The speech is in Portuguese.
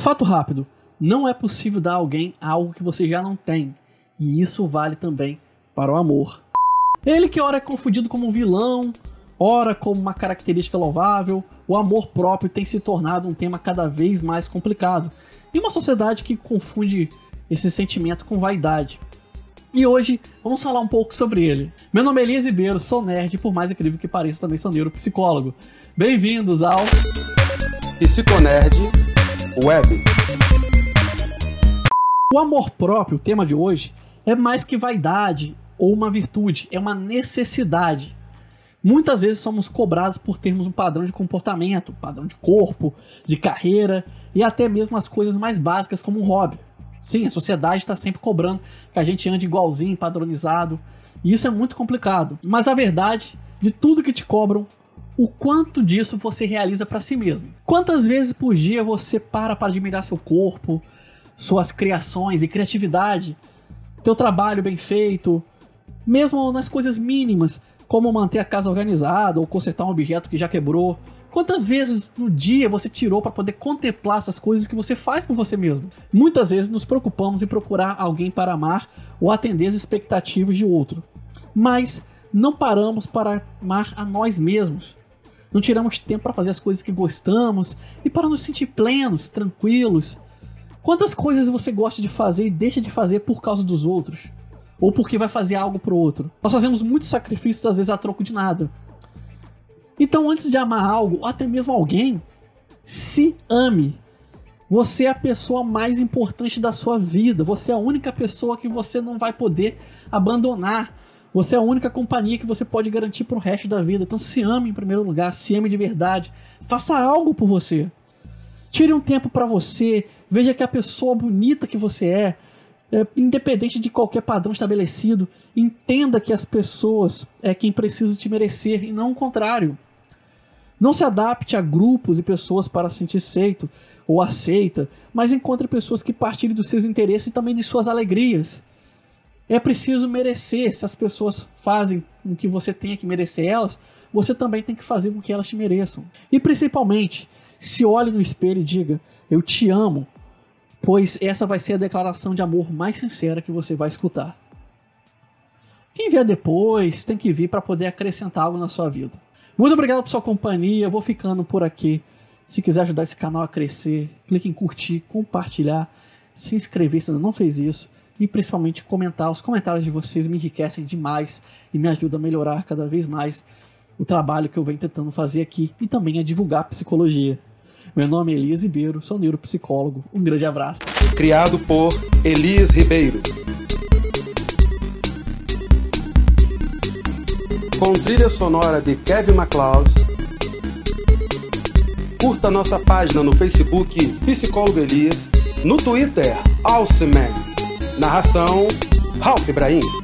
Fato rápido: não é possível dar a alguém algo que você já não tem. E isso vale também para o amor. Ele que ora é confundido como um vilão, ora como uma característica louvável, o amor próprio tem se tornado um tema cada vez mais complicado. Em uma sociedade que confunde esse sentimento com vaidade. E hoje vamos falar um pouco sobre ele. Meu nome é Elias Ribeiro, sou nerd e por mais incrível que pareça também sou neuropsicólogo. Bem-vindos ao Psiconerd Web. O amor próprio, o tema de hoje, é mais que vaidade ou uma virtude, é uma necessidade. Muitas vezes somos cobrados por termos um padrão de comportamento, padrão de corpo, de carreira e até mesmo as coisas mais básicas como um hobby. Sim, a sociedade está sempre cobrando que a gente ande igualzinho, padronizado, e isso é muito complicado. Mas a verdade de tudo que te cobram, o quanto disso você realiza para si mesmo. Quantas vezes por dia você para para admirar seu corpo, suas criações e criatividade, teu trabalho bem feito, mesmo nas coisas mínimas, como manter a casa organizada ou consertar um objeto que já quebrou. Quantas vezes no dia você tirou para poder contemplar essas coisas que você faz por você mesmo? Muitas vezes nos preocupamos em procurar alguém para amar ou atender as expectativas de outro. Mas não paramos para amar a nós mesmos. Não tiramos tempo para fazer as coisas que gostamos e para nos sentir plenos, tranquilos. Quantas coisas você gosta de fazer e deixa de fazer por causa dos outros? Ou porque vai fazer algo pro outro? Nós fazemos muitos sacrifícios, às vezes, a troco de nada. Então, antes de amar algo, ou até mesmo alguém, se ame. Você é a pessoa mais importante da sua vida. Você é a única pessoa que você não vai poder abandonar. Você é a única companhia que você pode garantir para o resto da vida. Então se ame em primeiro lugar, se ame de verdade. Faça algo por você. Tire um tempo para você, veja que a pessoa bonita que você é, é, independente de qualquer padrão estabelecido, entenda que as pessoas é quem precisa te merecer e não o contrário. Não se adapte a grupos e pessoas para sentir aceito ou aceita, mas encontre pessoas que partilhem dos seus interesses e também de suas alegrias. É preciso merecer. Se as pessoas fazem com que você tenha que merecer elas, você também tem que fazer com que elas te mereçam. E principalmente, se olhe no espelho e diga: Eu te amo, pois essa vai ser a declaração de amor mais sincera que você vai escutar. Quem vier depois tem que vir para poder acrescentar algo na sua vida. Muito obrigado por sua companhia, vou ficando por aqui. Se quiser ajudar esse canal a crescer, clique em curtir, compartilhar, se inscrever se ainda não fez isso e principalmente comentar. Os comentários de vocês me enriquecem demais e me ajudam a melhorar cada vez mais o trabalho que eu venho tentando fazer aqui e também a divulgar psicologia. Meu nome é Elias Ribeiro, sou neuropsicólogo. Um grande abraço. Criado por Elias Ribeiro. Com trilha sonora de Kevin MacLeod. Curta nossa página no Facebook Psicólogo Elias, no Twitter Alceman. Narração Ralph Ibrahim.